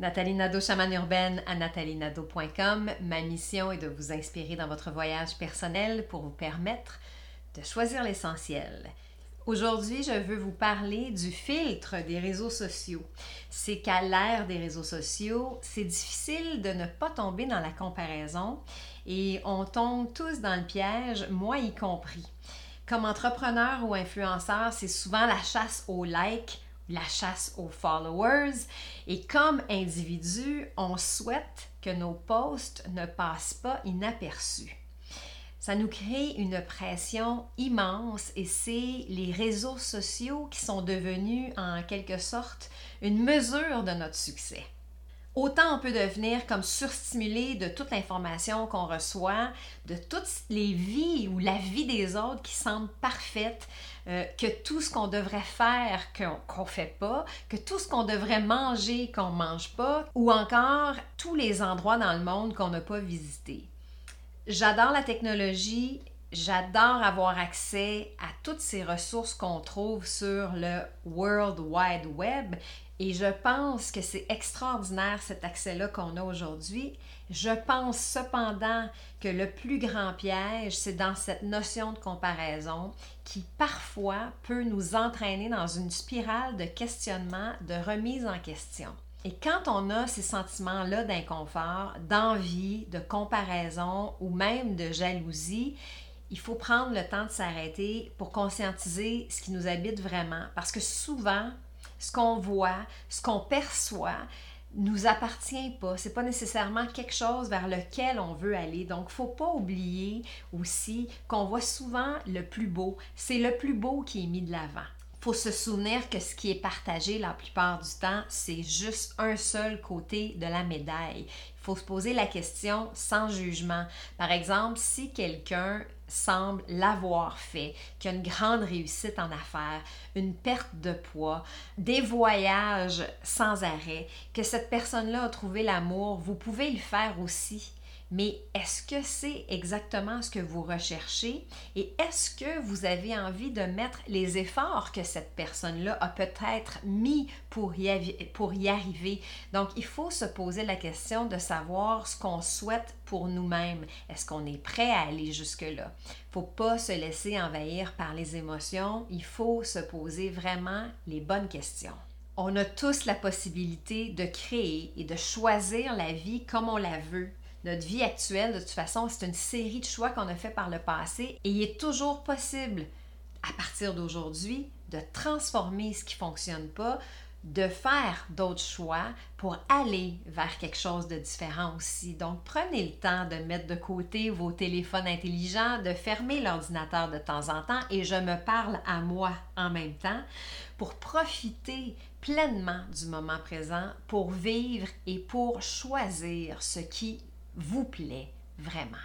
Nathalie Nadeau, chamane urbaine à nathalienado.com. Ma mission est de vous inspirer dans votre voyage personnel pour vous permettre de choisir l'essentiel. Aujourd'hui, je veux vous parler du filtre des réseaux sociaux. C'est qu'à l'ère des réseaux sociaux, c'est difficile de ne pas tomber dans la comparaison et on tombe tous dans le piège, moi y compris. Comme entrepreneur ou influenceur, c'est souvent la chasse aux likes, la chasse aux followers. Et comme individu, on souhaite que nos posts ne passent pas inaperçus. Ça nous crée une pression immense et c'est les réseaux sociaux qui sont devenus en quelque sorte une mesure de notre succès. Autant on peut devenir comme surstimulé de toute l'information qu'on reçoit, de toutes les vies ou la vie des autres qui semble parfaite, euh, que tout ce qu'on devrait faire qu'on ne fait pas, que tout ce qu'on devrait manger qu'on ne mange pas, ou encore tous les endroits dans le monde qu'on n'a pas visités. J'adore la technologie, j'adore avoir accès à toutes ces ressources qu'on trouve sur le World Wide Web et je pense que c'est extraordinaire cet accès-là qu'on a aujourd'hui. Je pense cependant que le plus grand piège, c'est dans cette notion de comparaison qui parfois peut nous entraîner dans une spirale de questionnement, de remise en question. Et quand on a ces sentiments-là d'inconfort, d'envie, de comparaison ou même de jalousie, il faut prendre le temps de s'arrêter pour conscientiser ce qui nous habite vraiment. Parce que souvent, ce qu'on voit, ce qu'on perçoit, nous appartient pas. C'est pas nécessairement quelque chose vers lequel on veut aller. Donc, faut pas oublier aussi qu'on voit souvent le plus beau. C'est le plus beau qui est mis de l'avant. Faut se souvenir que ce qui est partagé la plupart du temps, c'est juste un seul côté de la médaille. Il faut se poser la question sans jugement. Par exemple, si quelqu'un semble l'avoir fait, qui a une grande réussite en affaires, une perte de poids, des voyages sans arrêt, que cette personne-là a trouvé l'amour, vous pouvez le faire aussi. Mais est-ce que c'est exactement ce que vous recherchez? Et est-ce que vous avez envie de mettre les efforts que cette personne-là a peut-être mis pour y, pour y arriver? Donc, il faut se poser la question de savoir ce qu'on souhaite pour nous-mêmes. Est-ce qu'on est prêt à aller jusque-là? Il faut pas se laisser envahir par les émotions. Il faut se poser vraiment les bonnes questions. On a tous la possibilité de créer et de choisir la vie comme on la veut notre vie actuelle, de toute façon, c'est une série de choix qu'on a fait par le passé et il est toujours possible, à partir d'aujourd'hui, de transformer ce qui ne fonctionne pas, de faire d'autres choix pour aller vers quelque chose de différent aussi. Donc, prenez le temps de mettre de côté vos téléphones intelligents, de fermer l'ordinateur de temps en temps, et je me parle à moi en même temps, pour profiter pleinement du moment présent, pour vivre et pour choisir ce qui vous plaît vraiment.